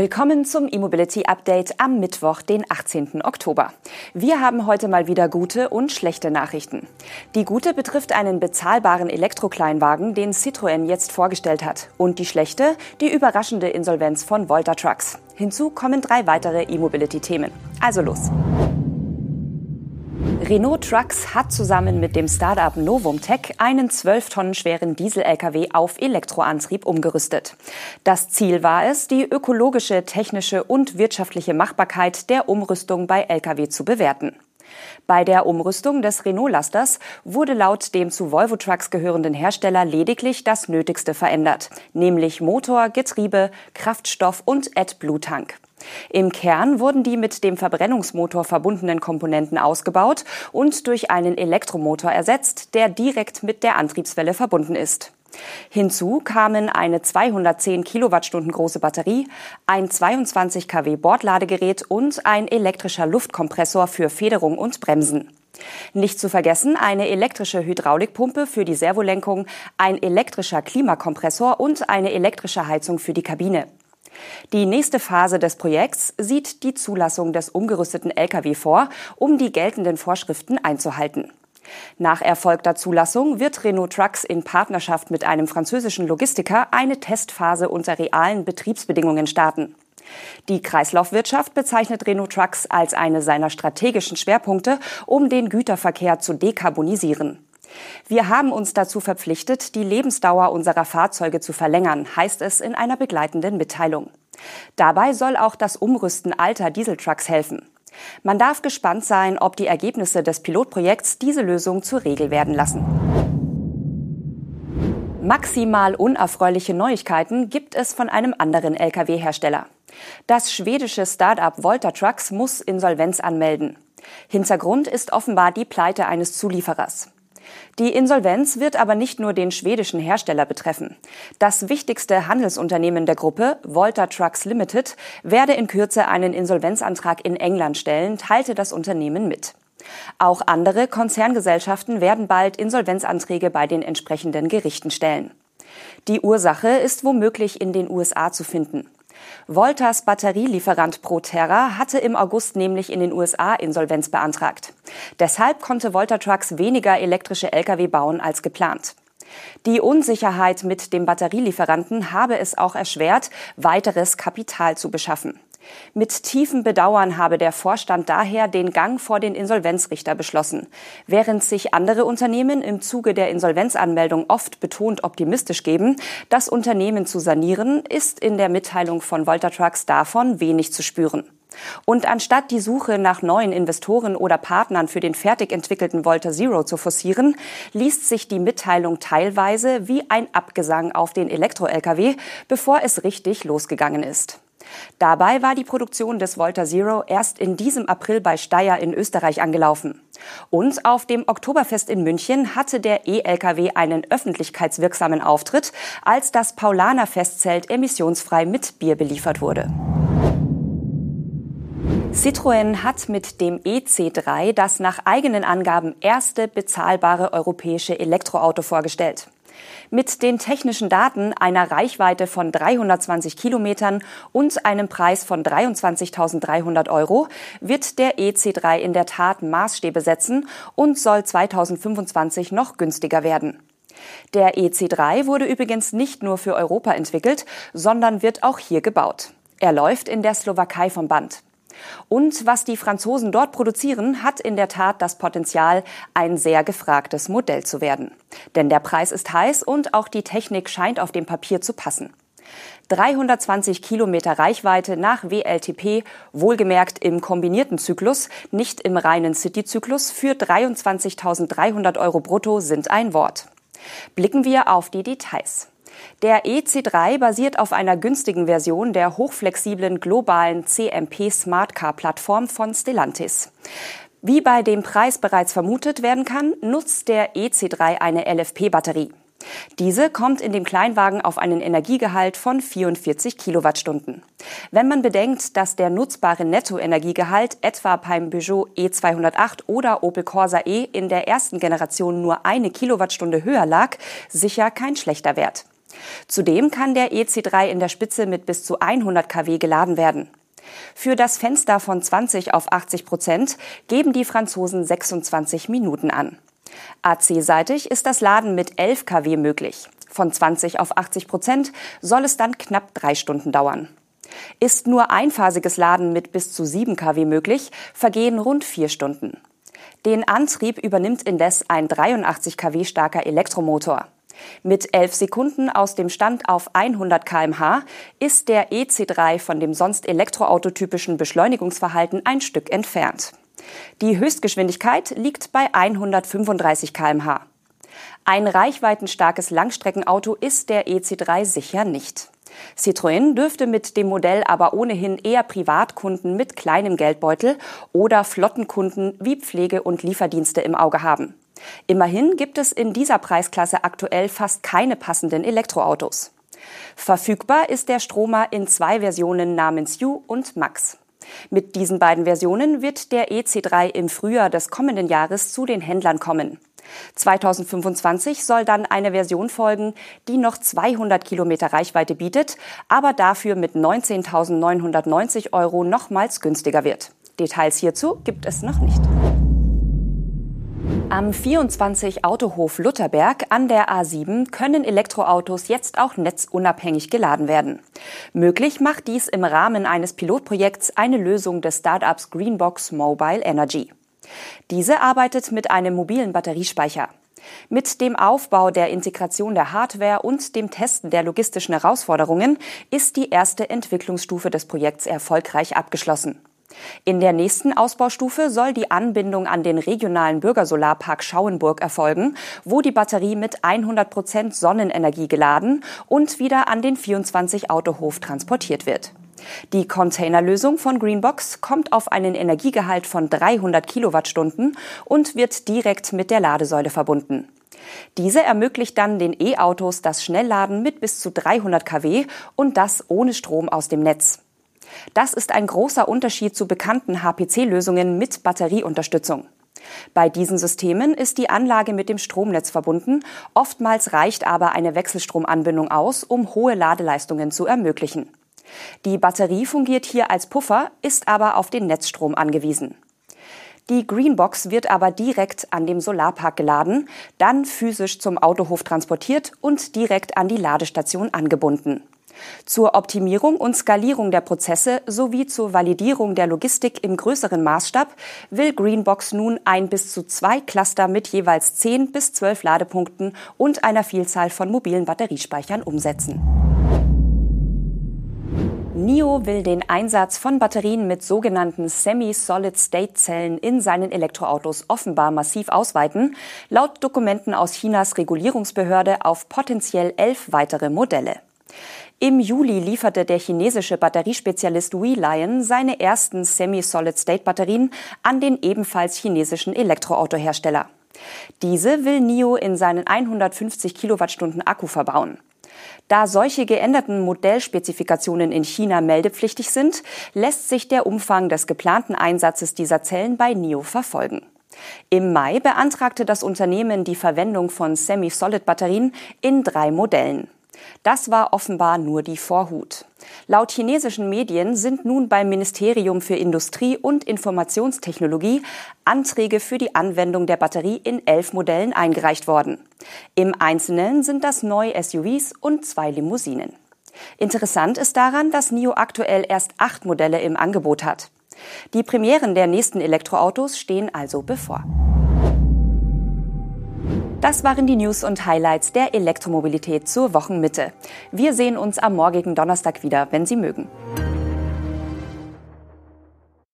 Willkommen zum E-Mobility Update am Mittwoch, den 18. Oktober. Wir haben heute mal wieder gute und schlechte Nachrichten. Die gute betrifft einen bezahlbaren Elektrokleinwagen, den Citroën jetzt vorgestellt hat. Und die schlechte, die überraschende Insolvenz von Volta Trucks. Hinzu kommen drei weitere E-Mobility-Themen. Also los. Renault Trucks hat zusammen mit dem Startup Novum Tech einen 12 Tonnen schweren Diesel-Lkw auf Elektroantrieb umgerüstet. Das Ziel war es, die ökologische, technische und wirtschaftliche Machbarkeit der Umrüstung bei Lkw zu bewerten. Bei der Umrüstung des Renault-Lasters wurde laut dem zu Volvo Trucks gehörenden Hersteller lediglich das Nötigste verändert, nämlich Motor, Getriebe, Kraftstoff und AdBlue-Tank. Im Kern wurden die mit dem Verbrennungsmotor verbundenen Komponenten ausgebaut und durch einen Elektromotor ersetzt, der direkt mit der Antriebswelle verbunden ist. Hinzu kamen eine 210 Kilowattstunden große Batterie, ein 22 kW Bordladegerät und ein elektrischer Luftkompressor für Federung und Bremsen. Nicht zu vergessen eine elektrische Hydraulikpumpe für die Servolenkung, ein elektrischer Klimakompressor und eine elektrische Heizung für die Kabine. Die nächste Phase des Projekts sieht die Zulassung des umgerüsteten Lkw vor, um die geltenden Vorschriften einzuhalten. Nach erfolgter Zulassung wird Renault Trucks in Partnerschaft mit einem französischen Logistiker eine Testphase unter realen Betriebsbedingungen starten. Die Kreislaufwirtschaft bezeichnet Renault Trucks als eine seiner strategischen Schwerpunkte, um den Güterverkehr zu dekarbonisieren. Wir haben uns dazu verpflichtet, die Lebensdauer unserer Fahrzeuge zu verlängern, heißt es in einer begleitenden Mitteilung. Dabei soll auch das Umrüsten alter Dieseltrucks helfen. Man darf gespannt sein, ob die Ergebnisse des Pilotprojekts diese Lösung zur Regel werden lassen. Maximal unerfreuliche Neuigkeiten gibt es von einem anderen Lkw-Hersteller. Das schwedische Start-up Volta Trucks muss Insolvenz anmelden. Hintergrund ist offenbar die Pleite eines Zulieferers. Die Insolvenz wird aber nicht nur den schwedischen Hersteller betreffen. Das wichtigste Handelsunternehmen der Gruppe, Volta Trucks Limited, werde in Kürze einen Insolvenzantrag in England stellen, teilte das Unternehmen mit. Auch andere Konzerngesellschaften werden bald Insolvenzanträge bei den entsprechenden Gerichten stellen. Die Ursache ist womöglich in den USA zu finden. Voltas Batterielieferant Proterra hatte im August nämlich in den USA Insolvenz beantragt. Deshalb konnte Volta Trucks weniger elektrische Lkw bauen als geplant. Die Unsicherheit mit dem Batterielieferanten habe es auch erschwert, weiteres Kapital zu beschaffen. Mit tiefem Bedauern habe der Vorstand daher den Gang vor den Insolvenzrichter beschlossen. Während sich andere Unternehmen im Zuge der Insolvenzanmeldung oft betont optimistisch geben, das Unternehmen zu sanieren, ist in der Mitteilung von Volta Trucks davon wenig zu spüren. Und anstatt die Suche nach neuen Investoren oder Partnern für den fertig entwickelten Volta Zero zu forcieren, liest sich die Mitteilung teilweise wie ein Abgesang auf den Elektro-Lkw, bevor es richtig losgegangen ist. Dabei war die Produktion des Volta Zero erst in diesem April bei Steyr in Österreich angelaufen. Und auf dem Oktoberfest in München hatte der E-Lkw einen öffentlichkeitswirksamen Auftritt, als das Paulaner Festzelt emissionsfrei mit Bier beliefert wurde. Citroën hat mit dem EC3 das nach eigenen Angaben erste bezahlbare europäische Elektroauto vorgestellt. Mit den technischen Daten einer Reichweite von 320 Kilometern und einem Preis von 23.300 Euro wird der EC3 in der Tat Maßstäbe setzen und soll 2025 noch günstiger werden. Der EC3 wurde übrigens nicht nur für Europa entwickelt, sondern wird auch hier gebaut. Er läuft in der Slowakei vom Band. Und was die Franzosen dort produzieren, hat in der Tat das Potenzial, ein sehr gefragtes Modell zu werden. Denn der Preis ist heiß und auch die Technik scheint auf dem Papier zu passen. 320 Kilometer Reichweite nach WLTP, wohlgemerkt im kombinierten Zyklus, nicht im reinen City-Zyklus, für 23.300 Euro brutto sind ein Wort. Blicken wir auf die Details. Der EC3 basiert auf einer günstigen Version der hochflexiblen globalen CMP Smart Car Plattform von Stellantis. Wie bei dem Preis bereits vermutet werden kann, nutzt der EC3 eine LFP-Batterie. Diese kommt in dem Kleinwagen auf einen Energiegehalt von 44 Kilowattstunden. Wenn man bedenkt, dass der nutzbare Nettoenergiegehalt etwa beim Peugeot E208 oder Opel Corsa E in der ersten Generation nur eine Kilowattstunde höher lag, sicher kein schlechter Wert. Zudem kann der EC3 in der Spitze mit bis zu 100 kW geladen werden. Für das Fenster von 20 auf 80 Prozent geben die Franzosen 26 Minuten an. AC-seitig ist das Laden mit 11 kW möglich. Von 20 auf 80 Prozent soll es dann knapp drei Stunden dauern. Ist nur einphasiges Laden mit bis zu 7 kW möglich, vergehen rund vier Stunden. Den Antrieb übernimmt indes ein 83 kW starker Elektromotor. Mit 11 Sekunden aus dem Stand auf 100 kmh ist der EC3 von dem sonst elektroautotypischen Beschleunigungsverhalten ein Stück entfernt. Die Höchstgeschwindigkeit liegt bei 135 kmh. Ein reichweitenstarkes Langstreckenauto ist der EC3 sicher nicht. Citroën dürfte mit dem Modell aber ohnehin eher Privatkunden mit kleinem Geldbeutel oder Flottenkunden wie Pflege- und Lieferdienste im Auge haben. Immerhin gibt es in dieser Preisklasse aktuell fast keine passenden Elektroautos. Verfügbar ist der Stromer in zwei Versionen namens U und Max. Mit diesen beiden Versionen wird der EC3 im Frühjahr des kommenden Jahres zu den Händlern kommen. 2025 soll dann eine Version folgen, die noch 200 Kilometer Reichweite bietet, aber dafür mit 19.990 Euro nochmals günstiger wird. Details hierzu gibt es noch nicht. Am 24 Autohof Lutherberg an der A7 können Elektroautos jetzt auch netzunabhängig geladen werden. Möglich macht dies im Rahmen eines Pilotprojekts eine Lösung des Startups Greenbox Mobile Energy. Diese arbeitet mit einem mobilen Batteriespeicher. Mit dem Aufbau der Integration der Hardware und dem Testen der logistischen Herausforderungen ist die erste Entwicklungsstufe des Projekts erfolgreich abgeschlossen. In der nächsten Ausbaustufe soll die Anbindung an den regionalen Bürgersolarpark Schauenburg erfolgen, wo die Batterie mit 100 Prozent Sonnenenergie geladen und wieder an den 24 Autohof transportiert wird. Die Containerlösung von Greenbox kommt auf einen Energiegehalt von 300 Kilowattstunden und wird direkt mit der Ladesäule verbunden. Diese ermöglicht dann den E-Autos das Schnellladen mit bis zu 300 kW und das ohne Strom aus dem Netz. Das ist ein großer Unterschied zu bekannten HPC-Lösungen mit Batterieunterstützung. Bei diesen Systemen ist die Anlage mit dem Stromnetz verbunden, oftmals reicht aber eine Wechselstromanbindung aus, um hohe Ladeleistungen zu ermöglichen. Die Batterie fungiert hier als Puffer, ist aber auf den Netzstrom angewiesen. Die Greenbox wird aber direkt an dem Solarpark geladen, dann physisch zum Autohof transportiert und direkt an die Ladestation angebunden. Zur Optimierung und Skalierung der Prozesse sowie zur Validierung der Logistik im größeren Maßstab will Greenbox nun ein bis zu zwei Cluster mit jeweils 10 bis 12 Ladepunkten und einer Vielzahl von mobilen Batteriespeichern umsetzen. NIO will den Einsatz von Batterien mit sogenannten Semi-Solid-State-Zellen in seinen Elektroautos offenbar massiv ausweiten, laut Dokumenten aus Chinas Regulierungsbehörde auf potenziell elf weitere Modelle. Im Juli lieferte der chinesische Batteriespezialist WeLion seine ersten Semi-Solid-State-Batterien an den ebenfalls chinesischen Elektroautohersteller. Diese will NIO in seinen 150 Kilowattstunden Akku verbauen. Da solche geänderten Modellspezifikationen in China meldepflichtig sind, lässt sich der Umfang des geplanten Einsatzes dieser Zellen bei NIO verfolgen. Im Mai beantragte das Unternehmen die Verwendung von Semi-Solid-Batterien in drei Modellen. Das war offenbar nur die Vorhut. Laut chinesischen Medien sind nun beim Ministerium für Industrie und Informationstechnologie Anträge für die Anwendung der Batterie in elf Modellen eingereicht worden. Im Einzelnen sind das neue SUVs und zwei Limousinen. Interessant ist daran, dass NIO aktuell erst acht Modelle im Angebot hat. Die Premieren der nächsten Elektroautos stehen also bevor. Das waren die News und Highlights der Elektromobilität zur Wochenmitte. Wir sehen uns am morgigen Donnerstag wieder, wenn Sie mögen.